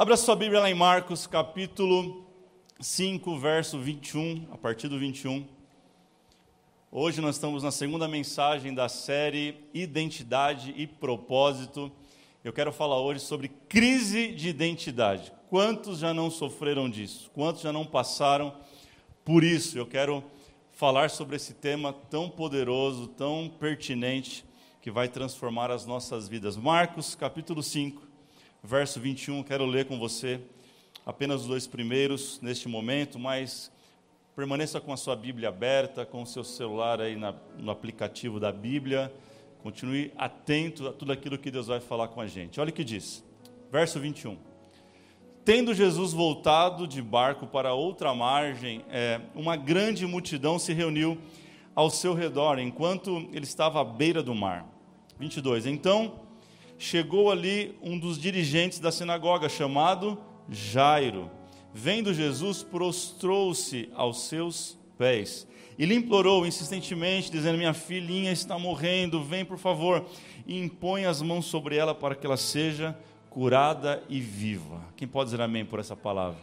Abra sua Bíblia lá em Marcos, capítulo 5, verso 21, a partir do 21. Hoje nós estamos na segunda mensagem da série Identidade e Propósito. Eu quero falar hoje sobre crise de identidade. Quantos já não sofreram disso? Quantos já não passaram por isso? Eu quero falar sobre esse tema tão poderoso, tão pertinente, que vai transformar as nossas vidas. Marcos, capítulo 5, verso 21, quero ler com você apenas os dois primeiros neste momento, mas permaneça com a sua Bíblia aberta, com o seu celular aí na, no aplicativo da Bíblia, continue atento a tudo aquilo que Deus vai falar com a gente. Olha o que diz, verso 21. Tendo Jesus voltado de barco para outra margem, é, uma grande multidão se reuniu ao seu redor, enquanto ele estava à beira do mar. 22. Então chegou ali um dos dirigentes da sinagoga, chamado Jairo. Vendo Jesus, prostrou-se aos seus pés e lhe implorou insistentemente, dizendo: Minha filhinha está morrendo, vem por favor e impõe as mãos sobre ela para que ela seja curada e viva. Quem pode dizer amém por essa palavra?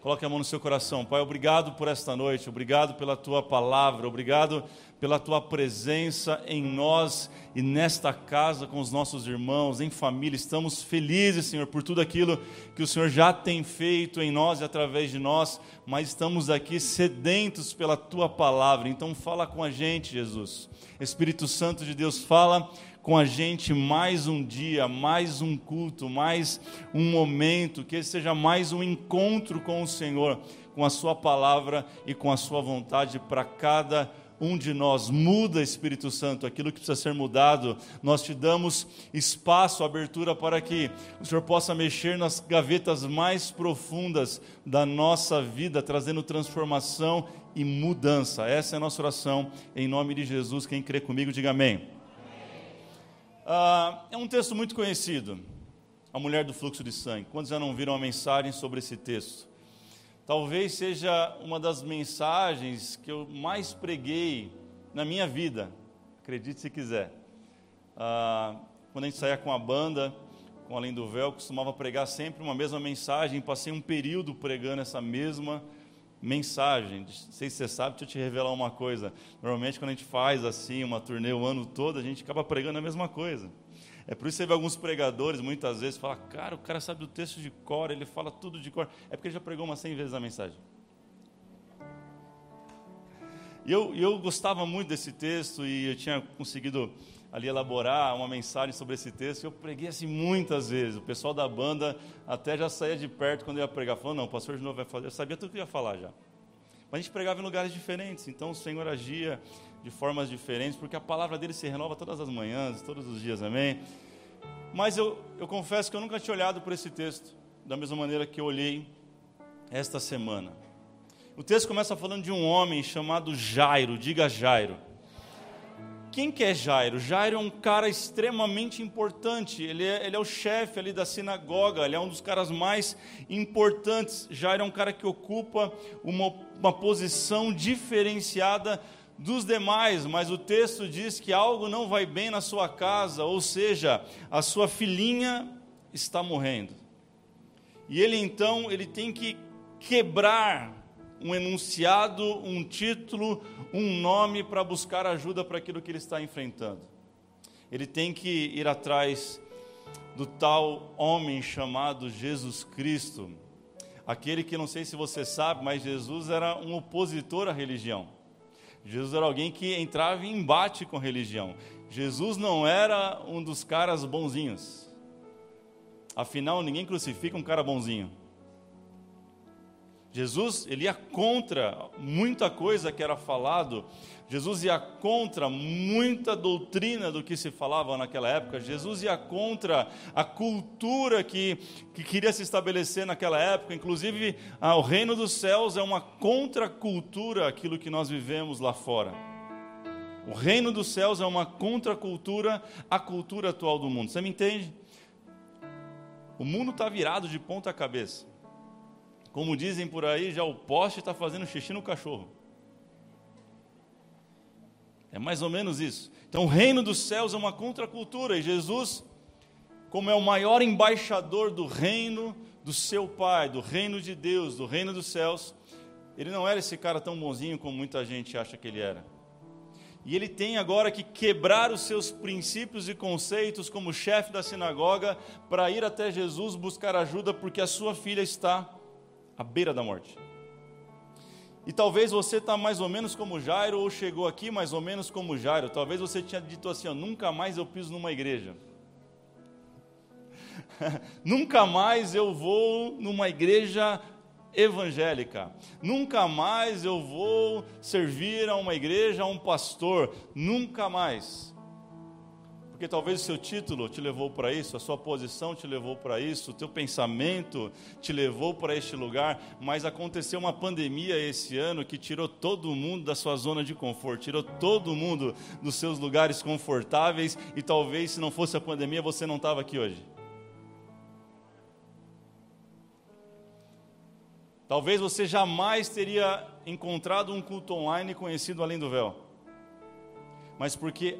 Coloque a mão no seu coração. Pai, obrigado por esta noite, obrigado pela tua palavra, obrigado pela tua presença em nós e nesta casa com os nossos irmãos, em família. Estamos felizes, Senhor, por tudo aquilo que o Senhor já tem feito em nós e através de nós, mas estamos aqui sedentos pela tua palavra. Então, fala com a gente, Jesus. Espírito Santo de Deus, fala com a gente mais um dia, mais um culto, mais um momento, que seja mais um encontro com o Senhor, com a Sua palavra e com a Sua vontade para cada um de nós. Muda, Espírito Santo, aquilo que precisa ser mudado. Nós te damos espaço, abertura para que o Senhor possa mexer nas gavetas mais profundas da nossa vida, trazendo transformação e mudança. Essa é a nossa oração, em nome de Jesus. Quem crê comigo, diga amém. Ah, é um texto muito conhecido, A Mulher do Fluxo de Sangue. Quantos já não viram uma mensagem sobre esse texto? Talvez seja uma das mensagens que eu mais preguei na minha vida, acredite se quiser. Ah, quando a gente saía com a banda, com Além do Véu, costumava pregar sempre uma mesma mensagem, passei um período pregando essa mesma mensagem mensagem. Não sei se você sabe, deixa eu te revelar uma coisa. Normalmente, quando a gente faz assim, uma turnê o ano todo, a gente acaba pregando a mesma coisa. É por isso que você vê alguns pregadores, muitas vezes, falam, cara, o cara sabe do texto de cor, ele fala tudo de cor. É porque ele já pregou umas 100 vezes a mensagem. E eu, eu gostava muito desse texto e eu tinha conseguido ali elaborar uma mensagem sobre esse texto. Eu preguei assim muitas vezes. O pessoal da banda até já saía de perto quando eu ia pregar. Falou, não, o pastor de novo vai fazer. Eu sabia tudo que ia falar já. Mas a gente pregava em lugares diferentes. Então o Senhor agia de formas diferentes, porque a palavra dele se renova todas as manhãs, todos os dias, amém? Mas eu, eu confesso que eu nunca tinha olhado por esse texto da mesma maneira que eu olhei esta semana. O texto começa falando de um homem chamado Jairo, diga Jairo. Quem que é Jairo? Jairo é um cara extremamente importante. Ele é, ele é o chefe ali da sinagoga. Ele é um dos caras mais importantes. Jairo é um cara que ocupa uma, uma posição diferenciada dos demais, mas o texto diz que algo não vai bem na sua casa, ou seja, a sua filhinha está morrendo. E ele então, ele tem que quebrar um enunciado, um título, um nome para buscar ajuda para aquilo que ele está enfrentando. Ele tem que ir atrás do tal homem chamado Jesus Cristo, aquele que não sei se você sabe, mas Jesus era um opositor à religião. Jesus era alguém que entrava em embate com a religião. Jesus não era um dos caras bonzinhos. Afinal, ninguém crucifica um cara bonzinho. Jesus ele ia contra muita coisa que era falado. Jesus ia contra muita doutrina do que se falava naquela época. Jesus ia contra a cultura que, que queria se estabelecer naquela época. Inclusive, ah, o reino dos céus é uma contracultura aquilo que nós vivemos lá fora. O reino dos céus é uma contracultura à cultura atual do mundo. Você me entende? O mundo está virado de ponta cabeça. Como dizem por aí, já o poste está fazendo xixi no cachorro. É mais ou menos isso. Então, o reino dos céus é uma contracultura e Jesus, como é o maior embaixador do reino do seu pai, do reino de Deus, do reino dos céus, ele não era esse cara tão bonzinho como muita gente acha que ele era. E ele tem agora que quebrar os seus princípios e conceitos como chefe da sinagoga para ir até Jesus buscar ajuda porque a sua filha está à beira da morte. E talvez você está mais ou menos como Jairo, ou chegou aqui mais ou menos como Jairo. Talvez você tinha dito assim: ó, nunca mais eu piso numa igreja. nunca mais eu vou numa igreja evangélica. Nunca mais eu vou servir a uma igreja, a um pastor. Nunca mais. Porque talvez o seu título te levou para isso, a sua posição te levou para isso, o teu pensamento te levou para este lugar, mas aconteceu uma pandemia esse ano que tirou todo mundo da sua zona de conforto, tirou todo mundo dos seus lugares confortáveis e talvez se não fosse a pandemia você não estava aqui hoje. Talvez você jamais teria encontrado um culto online conhecido além do véu. Mas porque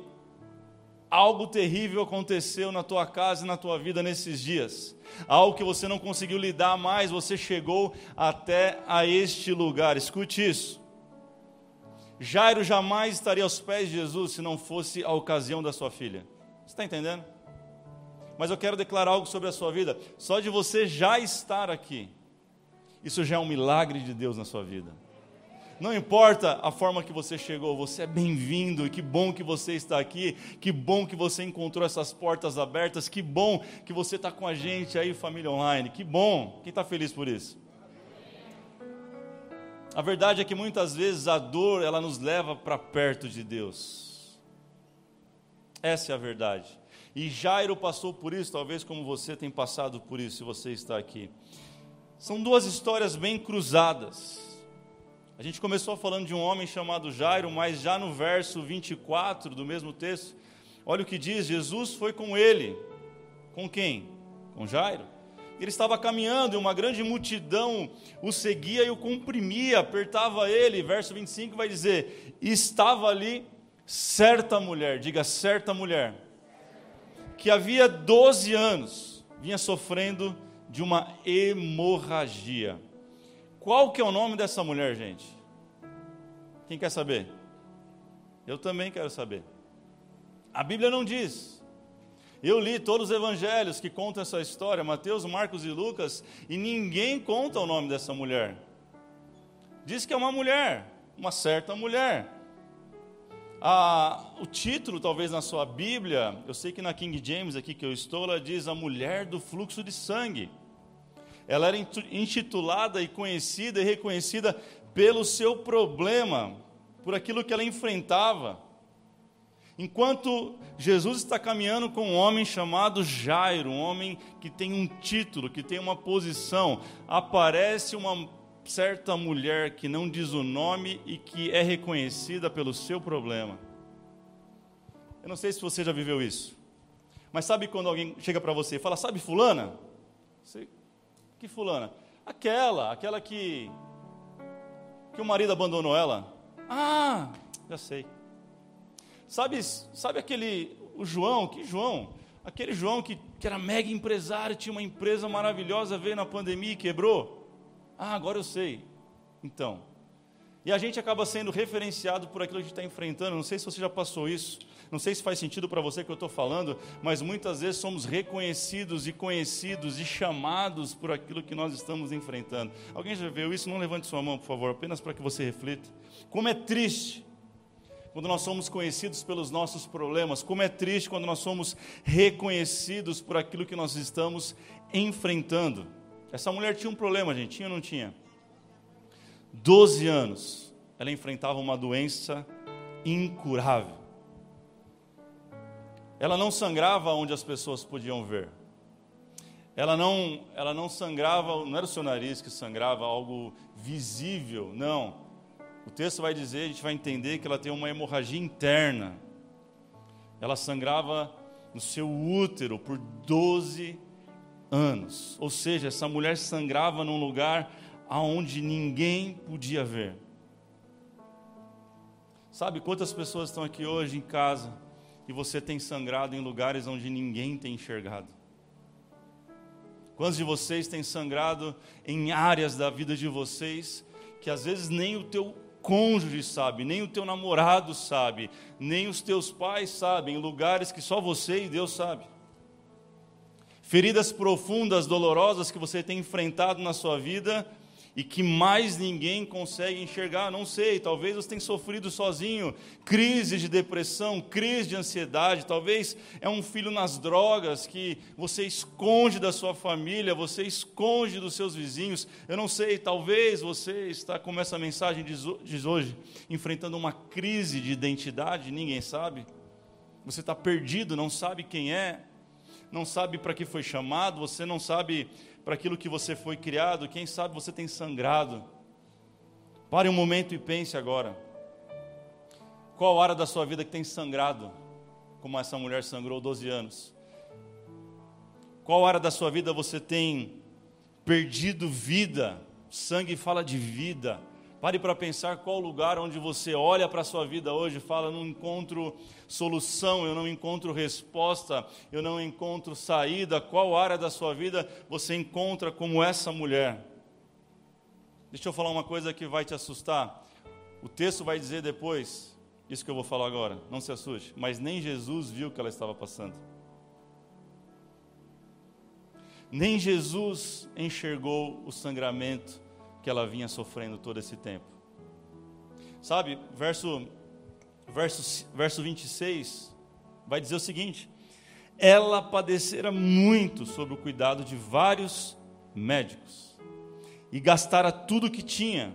algo terrível aconteceu na tua casa e na tua vida nesses dias. Algo que você não conseguiu lidar mais, você chegou até a este lugar. Escute isso. Jairo jamais estaria aos pés de Jesus se não fosse a ocasião da sua filha. Você está entendendo? Mas eu quero declarar algo sobre a sua vida. Só de você já estar aqui isso já é um milagre de Deus na sua vida. Não importa a forma que você chegou, você é bem-vindo que bom que você está aqui, que bom que você encontrou essas portas abertas, que bom que você está com a gente aí, família online, que bom. Quem está feliz por isso? A verdade é que muitas vezes a dor ela nos leva para perto de Deus. Essa é a verdade. E Jairo passou por isso, talvez como você tem passado por isso, se você está aqui. São duas histórias bem cruzadas. A gente começou falando de um homem chamado Jairo, mas já no verso 24 do mesmo texto, olha o que diz: Jesus foi com ele. Com quem? Com Jairo. Ele estava caminhando e uma grande multidão o seguia e o comprimia, apertava ele. Verso 25 vai dizer: Estava ali certa mulher, diga certa mulher, que havia 12 anos vinha sofrendo de uma hemorragia. Qual que é o nome dessa mulher, gente? Quem quer saber? Eu também quero saber. A Bíblia não diz. Eu li todos os evangelhos que contam essa história, Mateus, Marcos e Lucas, e ninguém conta o nome dessa mulher. Diz que é uma mulher, uma certa mulher. Ah, o título, talvez na sua Bíblia, eu sei que na King James, aqui que eu estou, ela diz a mulher do fluxo de sangue. Ela era intitulada e conhecida e reconhecida pelo seu problema, por aquilo que ela enfrentava. Enquanto Jesus está caminhando com um homem chamado Jairo, um homem que tem um título, que tem uma posição, aparece uma certa mulher que não diz o nome e que é reconhecida pelo seu problema. Eu não sei se você já viveu isso, mas sabe quando alguém chega para você e fala, sabe fulana? Você, que fulana? Aquela, aquela que que o marido abandonou ela. Ah, já sei. Sabe, sabe aquele o João, que João? Aquele João que, que era mega empresário, tinha uma empresa maravilhosa, veio na pandemia e quebrou. Ah, agora eu sei. Então. E a gente acaba sendo referenciado por aquilo que a gente está enfrentando. Não sei se você já passou isso. Não sei se faz sentido para você que eu estou falando, mas muitas vezes somos reconhecidos e conhecidos e chamados por aquilo que nós estamos enfrentando. Alguém já viu isso? Não levante sua mão, por favor, apenas para que você reflita. Como é triste quando nós somos conhecidos pelos nossos problemas, como é triste quando nós somos reconhecidos por aquilo que nós estamos enfrentando. Essa mulher tinha um problema, gente, tinha ou não tinha? Doze anos, ela enfrentava uma doença incurável. Ela não sangrava onde as pessoas podiam ver. Ela não, ela não sangrava, não era o seu nariz que sangrava, algo visível, não. O texto vai dizer, a gente vai entender que ela tem uma hemorragia interna. Ela sangrava no seu útero por 12 anos. Ou seja, essa mulher sangrava num lugar aonde ninguém podia ver. Sabe quantas pessoas estão aqui hoje em casa e você tem sangrado em lugares onde ninguém tem enxergado? Quantos de vocês têm sangrado em áreas da vida de vocês que às vezes nem o teu cônjuge sabe, nem o teu namorado sabe, nem os teus pais sabem, em lugares que só você e Deus sabe. Feridas profundas, dolorosas que você tem enfrentado na sua vida e que mais ninguém consegue enxergar. Não sei, talvez você tenha sofrido sozinho, crise de depressão, crise de ansiedade, talvez é um filho nas drogas que você esconde da sua família, você esconde dos seus vizinhos. Eu não sei, talvez você está como essa mensagem diz hoje, enfrentando uma crise de identidade, ninguém sabe. Você está perdido, não sabe quem é, não sabe para que foi chamado, você não sabe para aquilo que você foi criado, quem sabe você tem sangrado. Pare um momento e pense agora. Qual área da sua vida que tem sangrado, como essa mulher sangrou 12 anos? Qual área da sua vida você tem perdido vida? Sangue fala de vida. Pare para pensar qual lugar onde você olha para a sua vida hoje e fala: não encontro solução, eu não encontro resposta, eu não encontro saída. Qual área da sua vida você encontra como essa mulher? Deixa eu falar uma coisa que vai te assustar. O texto vai dizer depois, isso que eu vou falar agora, não se assuste, mas nem Jesus viu o que ela estava passando. Nem Jesus enxergou o sangramento que ela vinha sofrendo todo esse tempo. Sabe, verso, verso, verso 26 vai dizer o seguinte: ela padecera muito sob o cuidado de vários médicos e gastara tudo que tinha,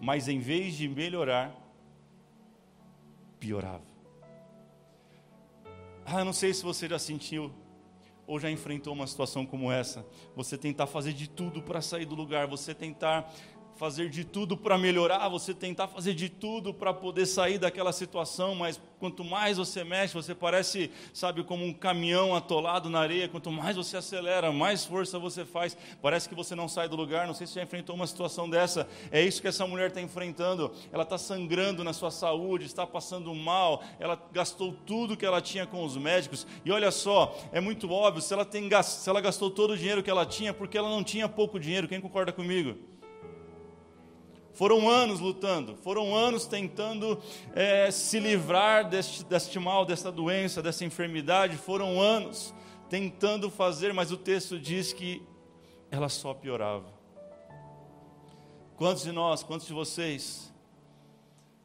mas em vez de melhorar, piorava. Ah, não sei se você já sentiu ou já enfrentou uma situação como essa, você tentar fazer de tudo para sair do lugar, você tentar fazer de tudo para melhorar, você tentar fazer de tudo para poder sair daquela situação, mas quanto mais você mexe, você parece, sabe, como um caminhão atolado na areia, quanto mais você acelera, mais força você faz, parece que você não sai do lugar, não sei se já enfrentou uma situação dessa, é isso que essa mulher está enfrentando, ela está sangrando na sua saúde, está passando mal, ela gastou tudo que ela tinha com os médicos, e olha só, é muito óbvio, se ela, tem, se ela gastou todo o dinheiro que ela tinha, porque ela não tinha pouco dinheiro, quem concorda comigo? Foram anos lutando, foram anos tentando é, se livrar deste, deste mal, dessa doença, dessa enfermidade, foram anos tentando fazer, mas o texto diz que ela só piorava. Quantos de nós, quantos de vocês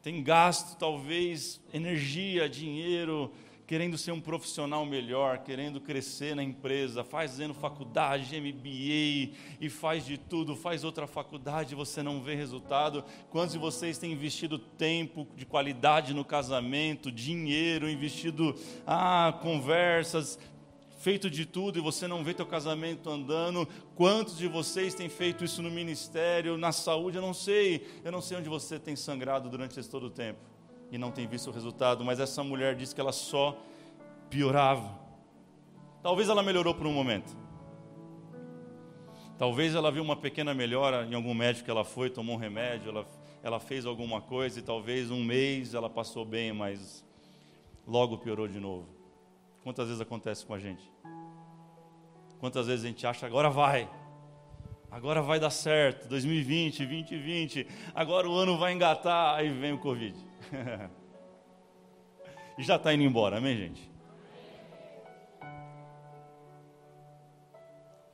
têm gasto talvez energia, dinheiro, querendo ser um profissional melhor, querendo crescer na empresa, fazendo faculdade, MBA e faz de tudo, faz outra faculdade, você não vê resultado. Quantos de vocês têm investido tempo de qualidade no casamento, dinheiro, investido ah, conversas, feito de tudo e você não vê teu casamento andando. Quantos de vocês têm feito isso no ministério, na saúde? Eu não sei. Eu não sei onde você tem sangrado durante esse todo o tempo e não tem visto o resultado, mas essa mulher disse que ela só piorava. Talvez ela melhorou por um momento. Talvez ela viu uma pequena melhora em algum médico que ela foi, tomou um remédio, ela, ela fez alguma coisa e talvez um mês ela passou bem, mas logo piorou de novo. Quantas vezes acontece com a gente? Quantas vezes a gente acha agora vai, agora vai dar certo, 2020, 2020, agora o ano vai engatar, aí vem o Covid. e já está indo embora, amém, gente?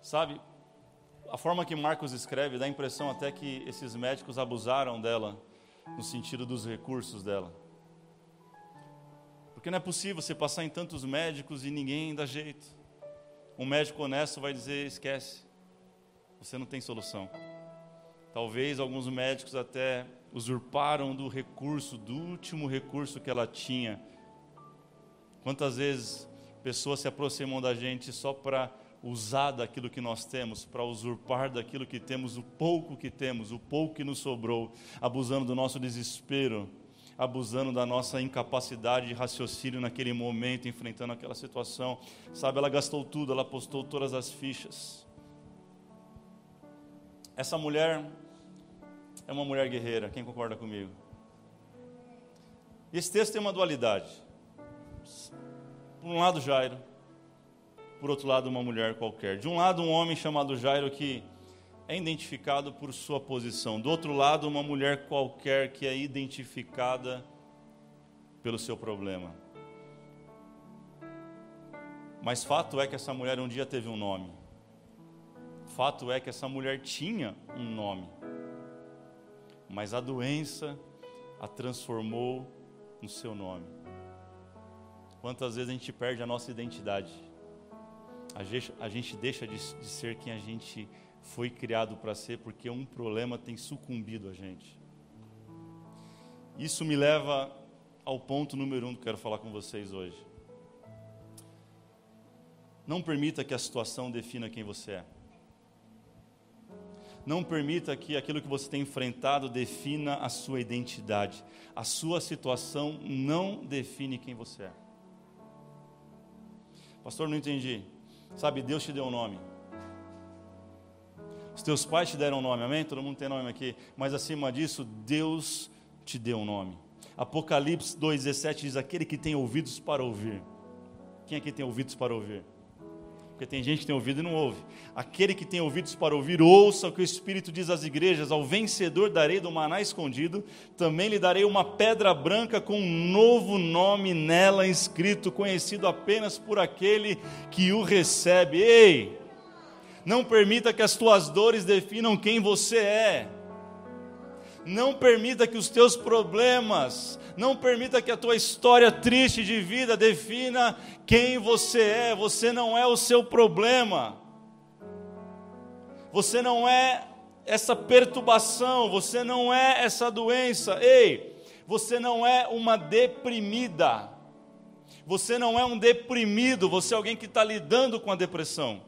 Sabe, a forma que Marcos escreve dá a impressão até que esses médicos abusaram dela, no sentido dos recursos dela. Porque não é possível você passar em tantos médicos e ninguém dá jeito. Um médico honesto vai dizer: esquece, você não tem solução. Talvez alguns médicos até usurparam do recurso, do último recurso que ela tinha. Quantas vezes pessoas se aproximam da gente só para usar daquilo que nós temos, para usurpar daquilo que temos, o pouco que temos, o pouco que nos sobrou, abusando do nosso desespero, abusando da nossa incapacidade de raciocínio naquele momento, enfrentando aquela situação. Sabe, ela gastou tudo, ela postou todas as fichas. Essa mulher é uma mulher guerreira, quem concorda comigo? Esse texto tem uma dualidade. Por um lado, Jairo, por outro lado, uma mulher qualquer. De um lado, um homem chamado Jairo que é identificado por sua posição. Do outro lado, uma mulher qualquer que é identificada pelo seu problema. Mas fato é que essa mulher um dia teve um nome. Fato é que essa mulher tinha um nome. Mas a doença a transformou no seu nome. Quantas vezes a gente perde a nossa identidade? A gente, a gente deixa de, de ser quem a gente foi criado para ser porque um problema tem sucumbido a gente. Isso me leva ao ponto número um que quero falar com vocês hoje. Não permita que a situação defina quem você é. Não permita que aquilo que você tem enfrentado defina a sua identidade. A sua situação não define quem você é. Pastor, não entendi. Sabe, Deus te deu um nome. Os teus pais te deram um nome, amém? Todo mundo tem nome aqui. Mas acima disso, Deus te deu um nome. Apocalipse 2,17 diz: Aquele que tem ouvidos para ouvir. Quem aqui tem ouvidos para ouvir? Porque tem gente que tem ouvido e não ouve. Aquele que tem ouvidos para ouvir, ouça o que o Espírito diz às igrejas: Ao vencedor darei do maná escondido, também lhe darei uma pedra branca com um novo nome nela inscrito, conhecido apenas por aquele que o recebe. Ei! Não permita que as tuas dores definam quem você é. Não permita que os teus problemas, não permita que a tua história triste de vida defina quem você é. Você não é o seu problema. Você não é essa perturbação, você não é essa doença. Ei, você não é uma deprimida. Você não é um deprimido, você é alguém que está lidando com a depressão.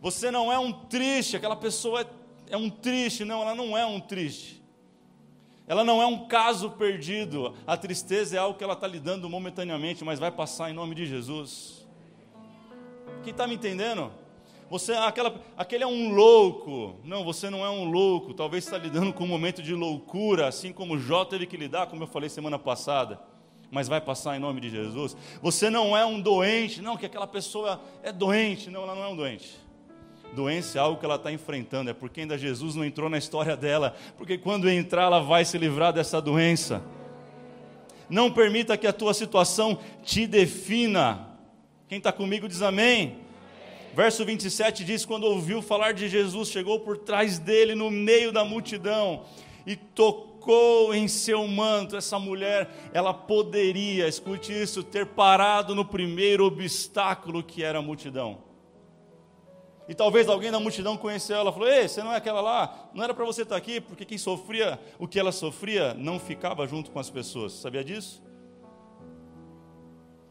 Você não é um triste, aquela pessoa é, é um triste. Não, ela não é um triste. Ela não é um caso perdido. A tristeza é algo que ela está lidando momentaneamente, mas vai passar em nome de Jesus. Quem está me entendendo? Você, aquela, aquele é um louco. Não, você não é um louco. Talvez está lidando com um momento de loucura, assim como Jó teve que lidar, como eu falei semana passada. Mas vai passar em nome de Jesus. Você não é um doente. Não, que aquela pessoa é doente. Não, ela não é um doente. Doença é algo que ela está enfrentando, é porque ainda Jesus não entrou na história dela, porque quando entrar ela vai se livrar dessa doença. Não permita que a tua situação te defina. Quem está comigo diz amém. Verso 27 diz: Quando ouviu falar de Jesus, chegou por trás dele no meio da multidão e tocou em seu manto. Essa mulher, ela poderia, escute isso, ter parado no primeiro obstáculo que era a multidão. E talvez alguém da multidão conheceu ela, falou: Ei, você não é aquela lá? Não era para você estar tá aqui, porque quem sofria o que ela sofria não ficava junto com as pessoas. Sabia disso?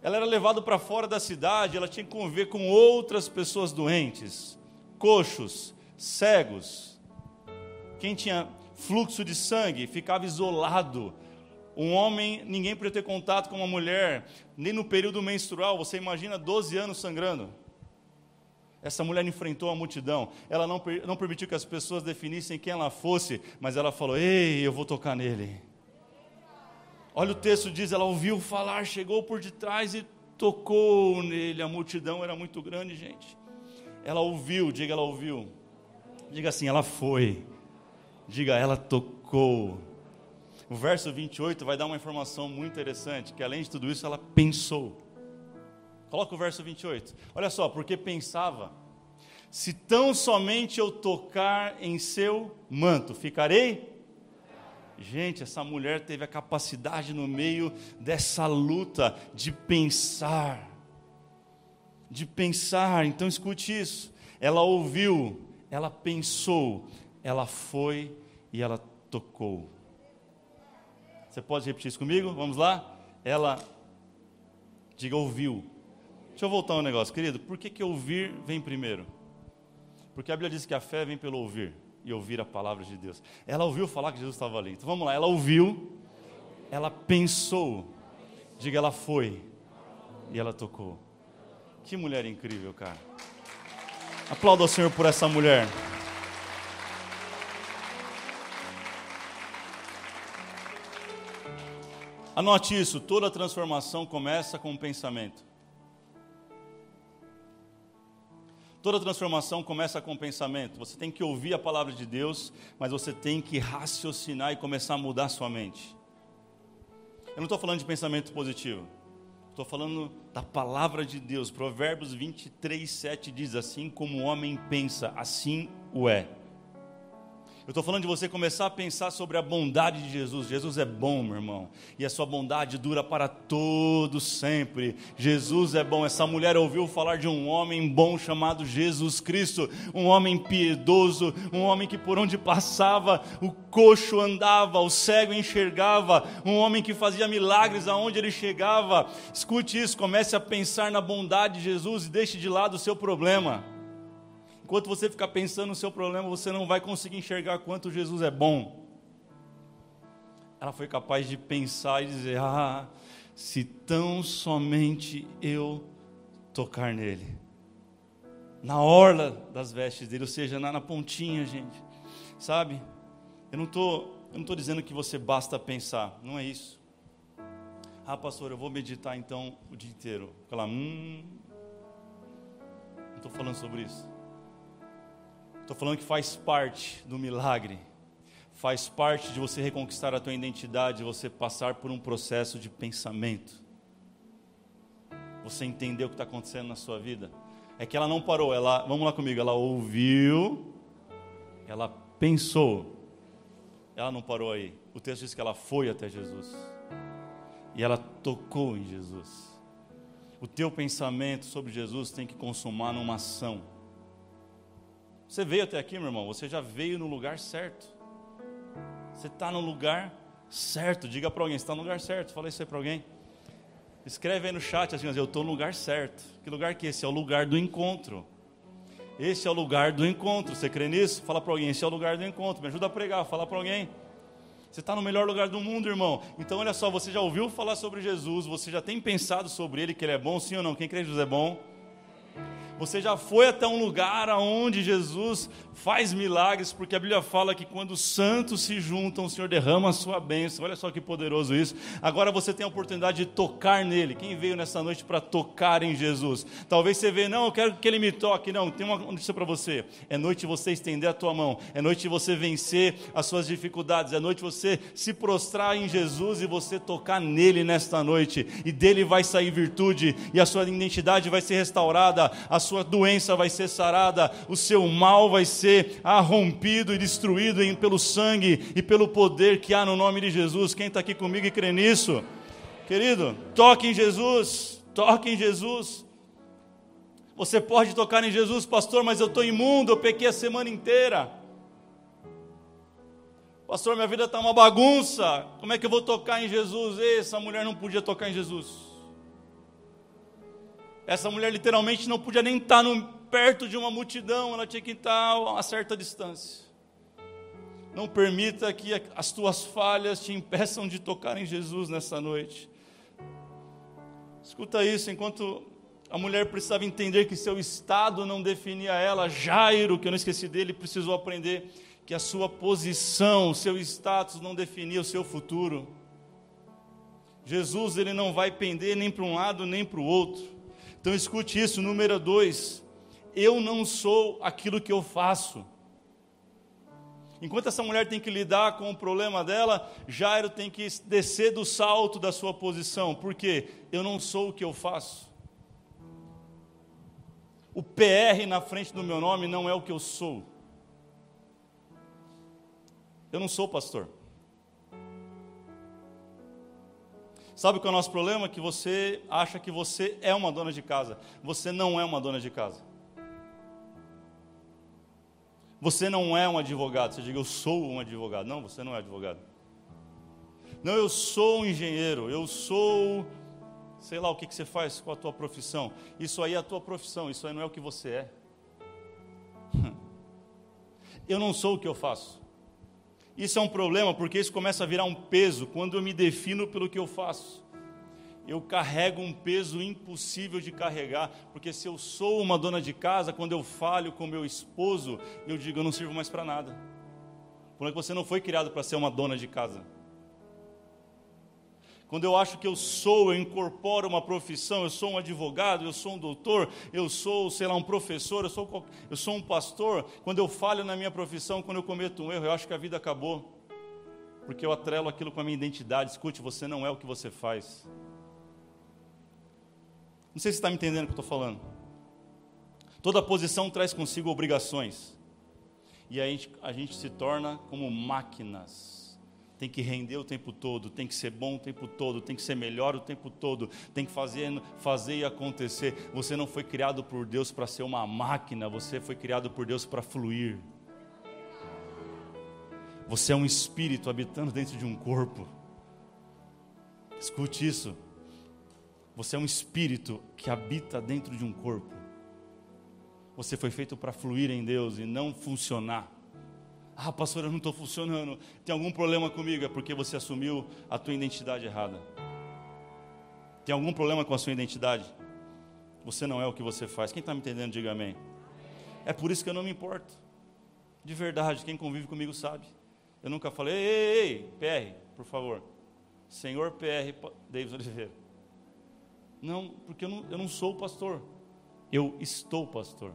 Ela era levada para fora da cidade, ela tinha que conviver com outras pessoas doentes, coxos, cegos. Quem tinha fluxo de sangue ficava isolado. Um homem, ninguém podia ter contato com uma mulher, nem no período menstrual. Você imagina 12 anos sangrando. Essa mulher enfrentou a multidão. Ela não, não permitiu que as pessoas definissem quem ela fosse, mas ela falou: Ei, eu vou tocar nele. Olha o texto diz: ela ouviu falar, chegou por detrás e tocou nele. A multidão era muito grande, gente. Ela ouviu, diga, ela ouviu. Diga assim, ela foi. Diga, ela tocou. O verso 28 vai dar uma informação muito interessante: que além de tudo isso, ela pensou. Coloca o verso 28. Olha só, porque pensava: se tão somente eu tocar em seu manto, ficarei? Gente, essa mulher teve a capacidade no meio dessa luta de pensar. De pensar, então escute isso. Ela ouviu, ela pensou, ela foi e ela tocou. Você pode repetir isso comigo? Vamos lá? Ela, diga, ouviu, Deixa eu voltar um negócio, querido. Por que, que ouvir vem primeiro? Porque a Bíblia diz que a fé vem pelo ouvir e ouvir a palavra de Deus. Ela ouviu falar que Jesus estava ali. Então vamos lá, ela ouviu, ela pensou, diga, ela foi e ela tocou. Que mulher incrível, cara. Aplauda ao Senhor por essa mulher. Anote isso: toda transformação começa com um pensamento. Toda transformação começa com pensamento. Você tem que ouvir a palavra de Deus, mas você tem que raciocinar e começar a mudar sua mente. Eu não estou falando de pensamento positivo. Estou falando da palavra de Deus. Provérbios 23, 7 diz: Assim como o homem pensa, assim o é. Eu estou falando de você começar a pensar sobre a bondade de Jesus. Jesus é bom, meu irmão, e a sua bondade dura para todos sempre. Jesus é bom. Essa mulher ouviu falar de um homem bom chamado Jesus Cristo, um homem piedoso, um homem que por onde passava o coxo andava, o cego enxergava, um homem que fazia milagres aonde ele chegava. Escute isso, comece a pensar na bondade de Jesus e deixe de lado o seu problema. Enquanto você ficar pensando no seu problema, você não vai conseguir enxergar quanto Jesus é bom. Ela foi capaz de pensar e dizer: Ah, se tão somente eu tocar nele. Na orla das vestes dele, ou seja, na, na pontinha, gente. Sabe? Eu não estou eu não estou dizendo que você basta pensar, não é isso. Ah, pastor, eu vou meditar então o dia inteiro. Falar, hum. Não estou falando sobre isso. Estou falando que faz parte do milagre, faz parte de você reconquistar a tua identidade, você passar por um processo de pensamento. Você entender o que está acontecendo na sua vida. É que ela não parou, ela, vamos lá comigo, ela ouviu, ela pensou, ela não parou aí. O texto diz que ela foi até Jesus e ela tocou em Jesus. O teu pensamento sobre Jesus tem que consumar numa ação. Você veio até aqui, meu irmão, você já veio no lugar certo. Você está no lugar certo. Diga para alguém, está no lugar certo. Fala isso aí para alguém. Escreve aí no chat assim, eu estou no lugar certo. Que lugar que é esse? É o lugar do encontro. Esse é o lugar do encontro. Você crê nisso? Fala para alguém, esse é o lugar do encontro. Me ajuda a pregar, fala para alguém. Você está no melhor lugar do mundo, irmão. Então, olha só, você já ouviu falar sobre Jesus, você já tem pensado sobre ele, que ele é bom, sim ou não? Quem crê que Jesus é bom? Você já foi até um lugar onde Jesus faz milagres, porque a Bíblia fala que quando os santos se juntam, o Senhor derrama a sua bênção. Olha só que poderoso isso. Agora você tem a oportunidade de tocar nele. Quem veio nessa noite para tocar em Jesus? Talvez você veja, não, eu quero que ele me toque. Não, tem uma notícia para você. É noite você estender a tua mão. É noite você vencer as suas dificuldades. É noite você se prostrar em Jesus e você tocar nele nesta noite. E dele vai sair virtude e a sua identidade vai ser restaurada, a sua doença vai ser sarada, o seu mal vai ser arrompido e destruído pelo sangue e pelo poder que há no nome de Jesus. Quem está aqui comigo e crê nisso? Querido, toque em Jesus, toque em Jesus. Você pode tocar em Jesus, pastor, mas eu estou imundo, eu pequei a semana inteira. Pastor, minha vida está uma bagunça. Como é que eu vou tocar em Jesus? Essa mulher não podia tocar em Jesus. Essa mulher literalmente não podia nem estar no, perto de uma multidão, ela tinha que estar a uma certa distância. Não permita que as tuas falhas te impeçam de tocar em Jesus nessa noite. Escuta isso, enquanto a mulher precisava entender que seu estado não definia ela, Jairo, que eu não esqueci dele, precisou aprender que a sua posição, o seu status não definia o seu futuro. Jesus ele não vai pender nem para um lado nem para o outro. Então escute isso, número dois eu não sou aquilo que eu faço. Enquanto essa mulher tem que lidar com o problema dela, Jairo tem que descer do salto da sua posição, porque eu não sou o que eu faço. O PR na frente do meu nome não é o que eu sou. Eu não sou pastor. Sabe qual é o nosso problema? Que você acha que você é uma dona de casa. Você não é uma dona de casa. Você não é um advogado. Você diga, eu sou um advogado. Não, você não é advogado. Não, eu sou um engenheiro. Eu sou. Sei lá o que, que você faz com a tua profissão. Isso aí é a tua profissão. Isso aí não é o que você é. Eu não sou o que eu faço. Isso é um problema porque isso começa a virar um peso quando eu me defino pelo que eu faço eu carrego um peso impossível de carregar, porque se eu sou uma dona de casa, quando eu falho com meu esposo, eu digo, eu não sirvo mais para nada. Porque você não foi criado para ser uma dona de casa. Quando eu acho que eu sou, eu incorporo uma profissão, eu sou um advogado, eu sou um doutor, eu sou, sei lá, um professor, eu sou, eu sou um pastor, quando eu falho na minha profissão, quando eu cometo um erro, eu acho que a vida acabou. Porque eu atrelo aquilo com a minha identidade. Escute, você não é o que você faz. Não sei se você está me entendendo o que eu estou falando. Toda posição traz consigo obrigações. E aí a gente se torna como máquinas tem que render o tempo todo, tem que ser bom o tempo todo, tem que ser melhor o tempo todo, tem que fazer, fazer e acontecer. Você não foi criado por Deus para ser uma máquina, você foi criado por Deus para fluir. Você é um espírito habitando dentro de um corpo. Escute isso. Você é um espírito que habita dentro de um corpo. Você foi feito para fluir em Deus e não funcionar. Ah, pastor, eu não estou funcionando. Tem algum problema comigo? É porque você assumiu a tua identidade errada. Tem algum problema com a sua identidade? Você não é o que você faz. Quem está me entendendo, diga amém. É por isso que eu não me importo. De verdade, quem convive comigo sabe. Eu nunca falei, ei, ei, ei, PR, por favor. Senhor PR, Davis Oliveira. Não, porque eu não, eu não sou pastor. Eu estou pastor.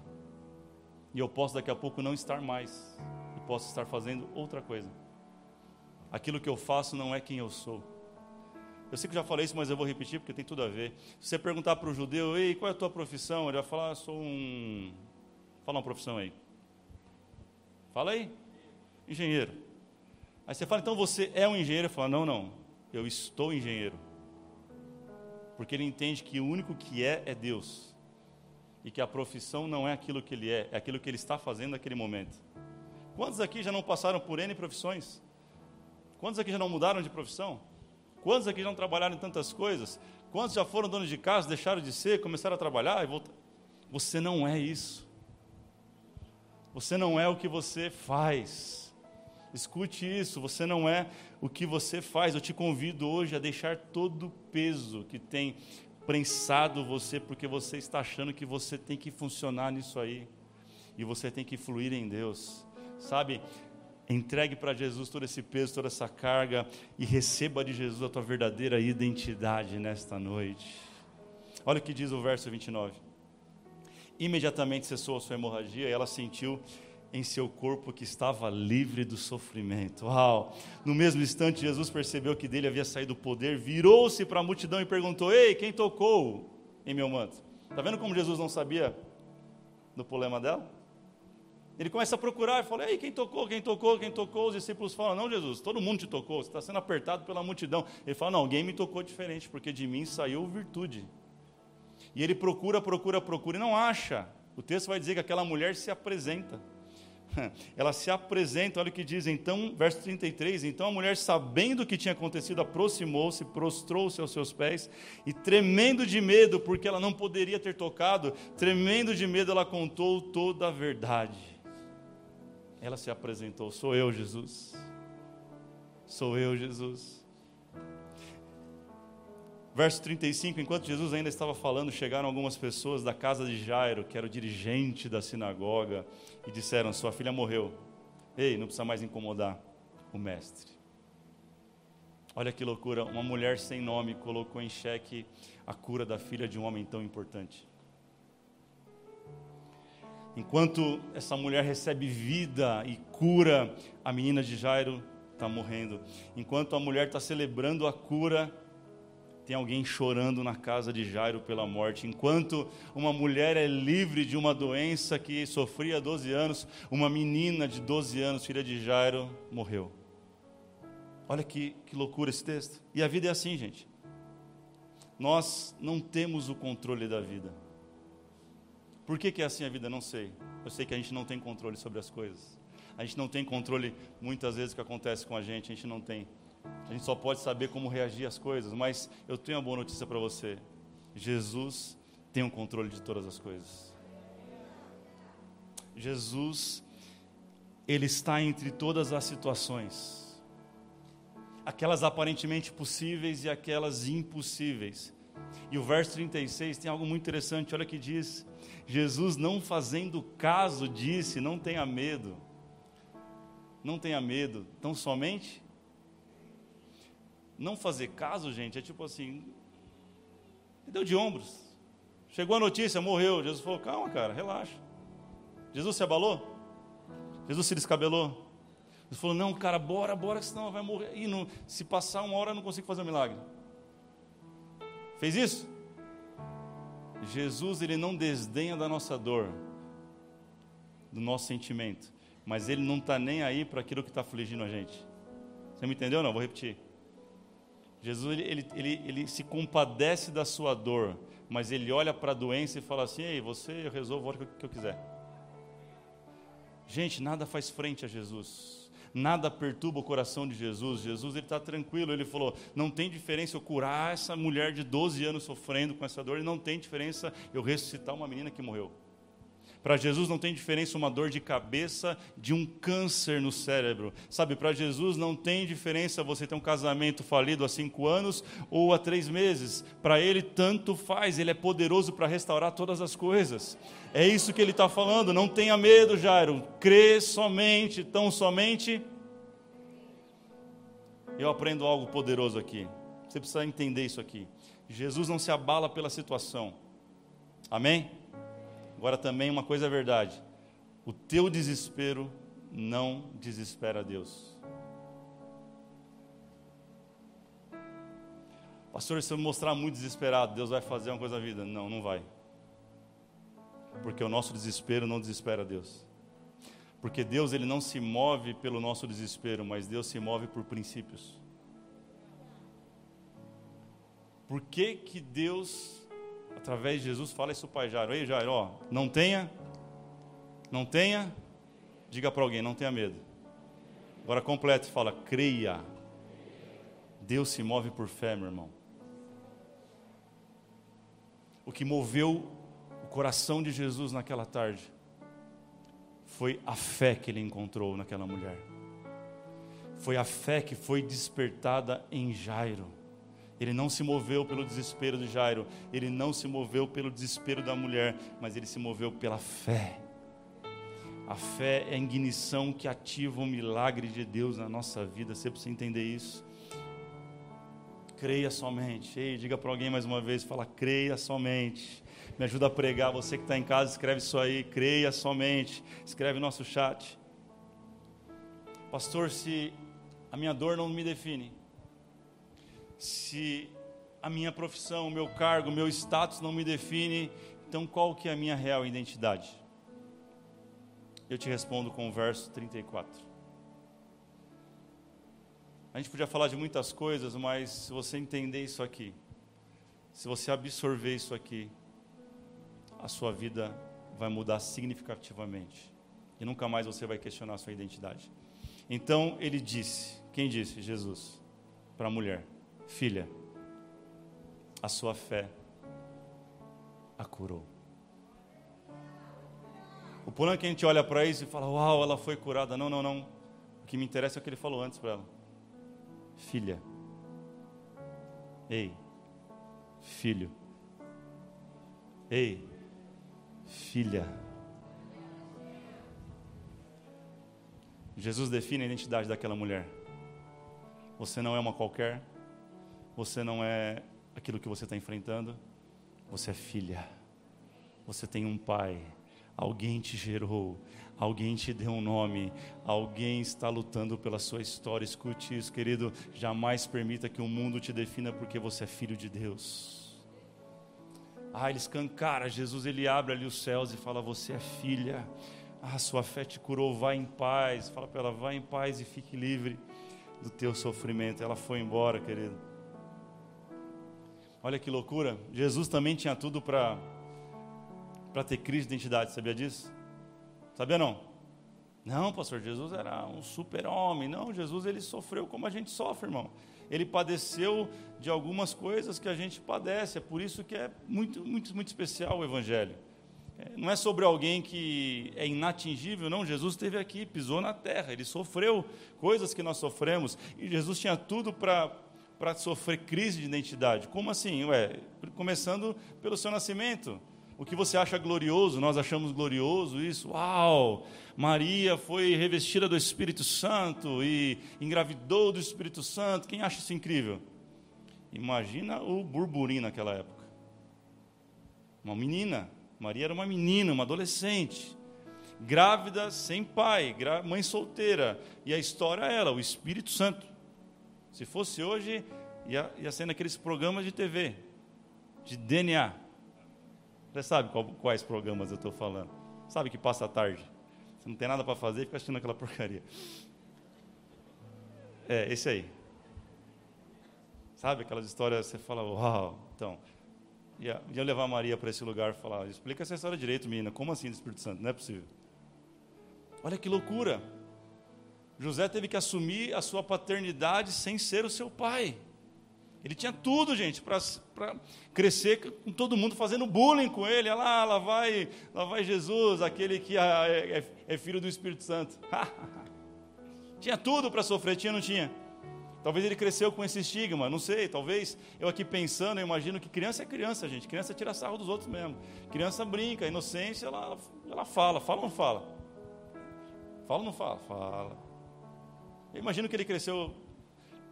E eu posso daqui a pouco não estar mais posso estar fazendo outra coisa. Aquilo que eu faço não é quem eu sou. Eu sei que já falei isso, mas eu vou repetir porque tem tudo a ver. Se você perguntar para o judeu, ei, qual é a tua profissão? Ele vai falar, sou um. Fala uma profissão aí. Fala aí. Engenheiro. Aí você fala, então você é um engenheiro? Ele fala, não, não. Eu estou engenheiro. Porque ele entende que o único que é é Deus. E que a profissão não é aquilo que ele é, é aquilo que ele está fazendo naquele momento. Quantos aqui já não passaram por N profissões? Quantos aqui já não mudaram de profissão? Quantos aqui já não trabalharam em tantas coisas? Quantos já foram donos de casa, deixaram de ser, começaram a trabalhar e voltaram? Você não é isso. Você não é o que você faz. Escute isso, você não é o que você faz. Eu te convido hoje a deixar todo o peso que tem prensado você, porque você está achando que você tem que funcionar nisso aí. E você tem que fluir em Deus sabe? Entregue para Jesus todo esse peso, toda essa carga e receba de Jesus a tua verdadeira identidade nesta noite. Olha o que diz o verso 29. Imediatamente cessou a sua hemorragia e ela sentiu em seu corpo que estava livre do sofrimento. Uau! No mesmo instante, Jesus percebeu que dele havia saído o poder, virou-se para a multidão e perguntou: Ei, quem tocou em meu manto? Está vendo como Jesus não sabia do problema dela? Ele começa a procurar e fala: Ei, quem tocou, quem tocou, quem tocou? Os discípulos falam: Não, Jesus, todo mundo te tocou, você está sendo apertado pela multidão. Ele fala: Não, alguém me tocou diferente, porque de mim saiu virtude. E ele procura, procura, procura e não acha. O texto vai dizer que aquela mulher se apresenta. Ela se apresenta, olha o que diz, então, verso 33. Então a mulher, sabendo o que tinha acontecido, aproximou-se, prostrou-se aos seus pés e, tremendo de medo, porque ela não poderia ter tocado, tremendo de medo, ela contou toda a verdade. Ela se apresentou: Sou eu, Jesus. Sou eu, Jesus. Verso 35: Enquanto Jesus ainda estava falando, chegaram algumas pessoas da casa de Jairo, que era o dirigente da sinagoga, e disseram: Sua filha morreu. Ei, não precisa mais incomodar o mestre. Olha que loucura, uma mulher sem nome colocou em xeque a cura da filha de um homem tão importante. Enquanto essa mulher recebe vida e cura, a menina de Jairo está morrendo. Enquanto a mulher está celebrando a cura, tem alguém chorando na casa de Jairo pela morte. Enquanto uma mulher é livre de uma doença que sofria 12 anos, uma menina de 12 anos, filha de Jairo, morreu. Olha que, que loucura esse texto. E a vida é assim, gente. Nós não temos o controle da vida. Por que, que é assim a vida? Não sei. Eu sei que a gente não tem controle sobre as coisas. A gente não tem controle muitas vezes que acontece com a gente, a gente não tem. A gente só pode saber como reagir às coisas, mas eu tenho uma boa notícia para você. Jesus tem o controle de todas as coisas. Jesus, Ele está entre todas as situações, aquelas aparentemente possíveis e aquelas impossíveis. E o verso 36 tem algo muito interessante, olha que diz: Jesus, não fazendo caso, disse: Não tenha medo, não tenha medo, tão somente não fazer caso, gente, é tipo assim, deu de ombros. Chegou a notícia, morreu. Jesus falou: calma, cara, relaxa. Jesus se abalou? Jesus se descabelou? Jesus falou: não, cara, bora, bora, senão vai morrer. E não, se passar uma hora eu não consigo fazer um milagre. Fez isso? Jesus, ele não desdenha da nossa dor, do nosso sentimento, mas ele não está nem aí para aquilo que está afligindo a gente. Você me entendeu? Não, vou repetir. Jesus, ele, ele, ele, se compadece da sua dor, mas ele olha para a doença e fala assim: Ei, você, eu resolvo hora que eu quiser. Gente, nada faz frente a Jesus. Nada perturba o coração de Jesus. Jesus ele está tranquilo. Ele falou: não tem diferença eu curar essa mulher de 12 anos sofrendo com essa dor, e não tem diferença eu ressuscitar uma menina que morreu. Para Jesus não tem diferença uma dor de cabeça de um câncer no cérebro. Sabe, para Jesus não tem diferença você ter um casamento falido há cinco anos ou há três meses. Para Ele tanto faz, Ele é poderoso para restaurar todas as coisas. É isso que Ele está falando. Não tenha medo, Jairo. Crê somente, tão somente. Eu aprendo algo poderoso aqui. Você precisa entender isso aqui. Jesus não se abala pela situação. Amém? Agora também uma coisa é verdade: o teu desespero não desespera Deus. Pastor, se eu me mostrar muito desesperado, Deus vai fazer uma coisa na vida? Não, não vai. Porque o nosso desespero não desespera Deus. Porque Deus ele não se move pelo nosso desespero, mas Deus se move por princípios. Por que que Deus através de Jesus, fala isso para Jairo. Ei, Jairo, ó, não tenha, não tenha, diga para alguém, não tenha medo. Agora completa e fala, creia. Deus se move por fé, meu irmão. O que moveu o coração de Jesus naquela tarde foi a fé que ele encontrou naquela mulher. Foi a fé que foi despertada em Jairo. Ele não se moveu pelo desespero de Jairo, ele não se moveu pelo desespero da mulher, mas ele se moveu pela fé. A fé é a ignição que ativa o milagre de Deus na nossa vida. Você precisa entender isso. Creia somente. Ei, diga para alguém mais uma vez, fala, creia somente. Me ajuda a pregar. Você que está em casa, escreve isso aí. Creia somente. Escreve no nosso chat. Pastor, se a minha dor não me define, se a minha profissão, o meu cargo, o meu status não me define, então qual que é a minha real identidade? Eu te respondo com o verso 34. A gente podia falar de muitas coisas, mas se você entender isso aqui, se você absorver isso aqui, a sua vida vai mudar significativamente. E nunca mais você vai questionar a sua identidade. Então ele disse, quem disse? Jesus, para a mulher Filha, a sua fé a curou. O problema é que a gente olha para isso e fala: Uau, ela foi curada. Não, não, não. O que me interessa é o que ele falou antes para ela: Filha, ei, filho, ei, filha. Jesus define a identidade daquela mulher. Você não é uma qualquer, você não é aquilo que você está enfrentando, você é filha. Você tem um pai. Alguém te gerou, alguém te deu um nome, alguém está lutando pela sua história. Escute isso, querido. Jamais permita que o mundo te defina porque você é filho de Deus. Ah, ele escancara. Jesus ele abre ali os céus e fala: Você é filha. Ah, sua fé te curou, vá em paz. Fala para ela: Vá em paz e fique livre do teu sofrimento. Ela foi embora, querido. Olha que loucura. Jesus também tinha tudo para para ter crise de identidade, sabia disso? Sabia não? Não, pastor, Jesus era um super-homem. Não, Jesus ele sofreu como a gente sofre, irmão. Ele padeceu de algumas coisas que a gente padece. É por isso que é muito, muito, muito especial o evangelho. É, não é sobre alguém que é inatingível, não. Jesus esteve aqui, pisou na terra, ele sofreu coisas que nós sofremos. E Jesus tinha tudo para para sofrer crise de identidade. Como assim? Ué, começando pelo seu nascimento. O que você acha glorioso, nós achamos glorioso isso. Uau! Maria foi revestida do Espírito Santo e engravidou do Espírito Santo. Quem acha isso incrível? Imagina o burburinho naquela época. Uma menina, Maria era uma menina, uma adolescente, grávida, sem pai, mãe solteira. E a história é ela, o Espírito Santo. Se fosse hoje, ia, ia ser naqueles programas de TV, de DNA. Você sabe qual, quais programas eu estou falando? Sabe que passa a tarde. Você não tem nada para fazer, fica assistindo aquela porcaria. É, esse aí. Sabe aquelas histórias, você fala, uau, então. Ia, ia levar a Maria para esse lugar e falar, explica essa história direito, menina. Como assim do Espírito Santo? Não é possível. Olha que loucura. José teve que assumir a sua paternidade sem ser o seu pai. Ele tinha tudo, gente, para crescer com todo mundo fazendo bullying com ele. Olha lá, lá vai, lá vai Jesus, aquele que é, é, é filho do Espírito Santo. tinha tudo para sofrer, tinha ou não tinha? Talvez ele cresceu com esse estigma, não sei. Talvez eu aqui pensando, eu imagino que criança é criança, gente. Criança tira sarro dos outros mesmo. Criança brinca, inocência, ela, ela fala. Fala ou não fala? Fala ou não fala? Fala. Eu imagino que ele cresceu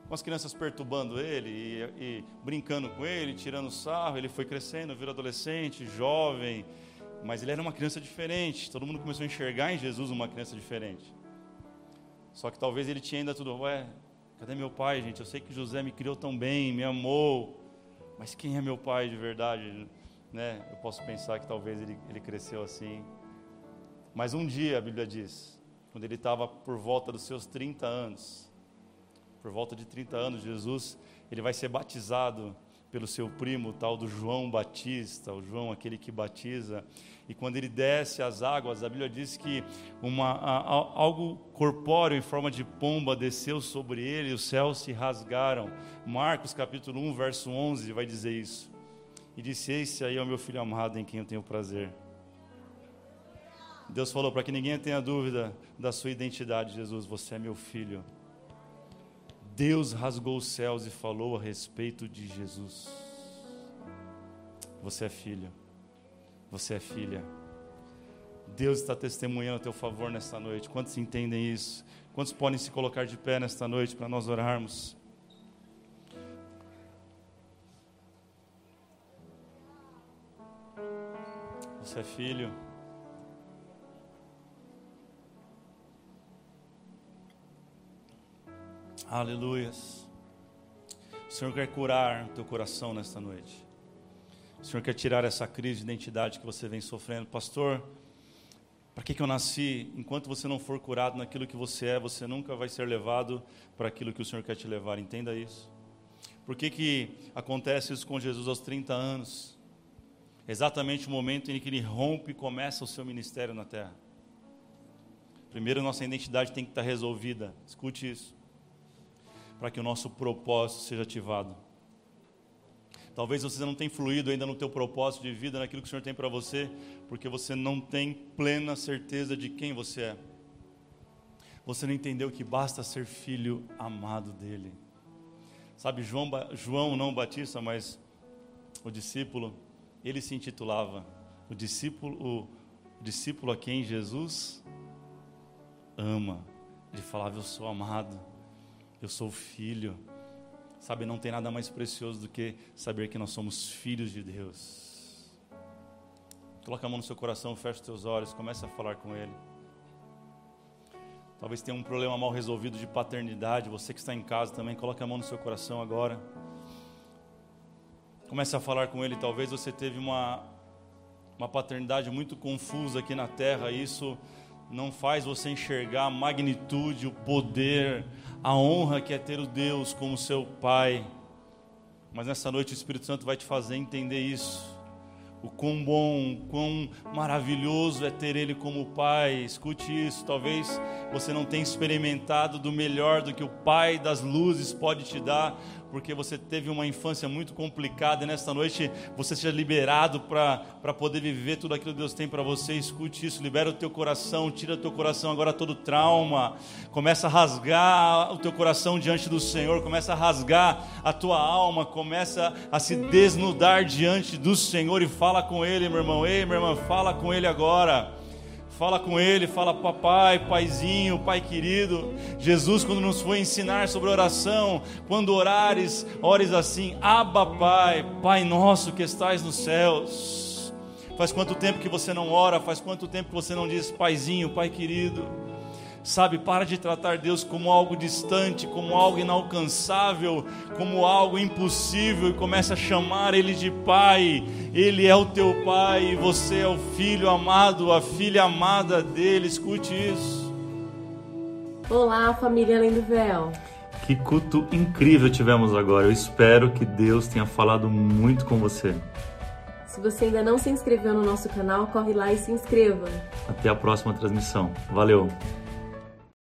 com as crianças perturbando ele e, e, brincando com ele, tirando sarro. Ele foi crescendo, virou adolescente, jovem, mas ele era uma criança diferente. Todo mundo começou a enxergar em Jesus uma criança diferente. Só que talvez ele tinha ainda tudo, ué, cadê meu pai, gente? Eu sei que José me criou tão bem, me amou, mas quem é meu pai de verdade? Né? Eu posso pensar que talvez ele, ele cresceu assim. Mas um dia, a Bíblia diz, quando ele estava por volta dos seus 30 anos, por volta de 30 anos, Jesus, ele vai ser batizado pelo seu primo, tal do João Batista, o João aquele que batiza. E quando ele desce as águas, a Bíblia diz que uma, a, algo corpóreo em forma de pomba desceu sobre ele, e os céus se rasgaram. Marcos capítulo 1, verso 11 vai dizer isso. E disse: Esse aí é o meu filho amado em quem eu tenho prazer. Deus falou para que ninguém tenha dúvida da sua identidade, Jesus, você é meu filho. Deus rasgou os céus e falou a respeito de Jesus. Você é filho, você é filha. Deus está testemunhando a teu favor nesta noite. Quantos entendem isso? Quantos podem se colocar de pé nesta noite para nós orarmos? Você é filho. Aleluias. O Senhor quer curar o teu coração nesta noite. O Senhor quer tirar essa crise de identidade que você vem sofrendo. Pastor, para que, que eu nasci? Enquanto você não for curado naquilo que você é, você nunca vai ser levado para aquilo que o Senhor quer te levar. Entenda isso. Por que, que acontece isso com Jesus aos 30 anos? Exatamente o momento em que ele rompe e começa o seu ministério na terra. Primeiro, nossa identidade tem que estar resolvida. Escute isso para que o nosso propósito seja ativado. Talvez você não tenha fluído ainda no teu propósito de vida, naquilo que o Senhor tem para você, porque você não tem plena certeza de quem você é. Você não entendeu que basta ser filho amado dele. Sabe, João, João não Batista, mas o discípulo, ele se intitulava o discípulo, o discípulo a quem Jesus ama. Ele falava: Eu sou amado. Eu sou filho. Sabe, não tem nada mais precioso do que saber que nós somos filhos de Deus. Coloca a mão no seu coração, fecha os teus olhos, começa a falar com Ele. Talvez tenha um problema mal resolvido de paternidade. Você que está em casa também, coloque a mão no seu coração agora. Comece a falar com Ele. Talvez você teve uma, uma paternidade muito confusa aqui na terra. Isso não faz você enxergar a magnitude, o poder, a honra que é ter o Deus como seu Pai. Mas nessa noite o Espírito Santo vai te fazer entender isso. O quão bom, o quão maravilhoso é ter Ele como Pai. Escute isso. Talvez você não tenha experimentado do melhor do que o Pai das luzes pode te dar, porque você teve uma infância muito complicada e nesta noite você seja liberado para poder viver tudo aquilo que Deus tem para você. Escute isso, libera o teu coração, tira do teu coração agora todo trauma. Começa a rasgar o teu coração diante do Senhor, começa a rasgar a tua alma, começa a se desnudar diante do Senhor e fala com Ele, meu irmão. Ei, minha irmã, fala com Ele agora. Fala com ele, fala papai, paizinho, pai querido. Jesus, quando nos foi ensinar sobre oração, quando orares, ores assim: Abba, Pai, Pai nosso que estais nos céus. Faz quanto tempo que você não ora? Faz quanto tempo que você não diz paizinho, pai querido? Sabe, para de tratar Deus como algo distante, como algo inalcançável, como algo impossível e comece a chamar Ele de Pai. Ele é o teu Pai e você é o filho amado, a filha amada dele. Escute isso. Olá, família Além do Véu. Que culto incrível tivemos agora. Eu espero que Deus tenha falado muito com você. Se você ainda não se inscreveu no nosso canal, corre lá e se inscreva. Até a próxima transmissão. Valeu!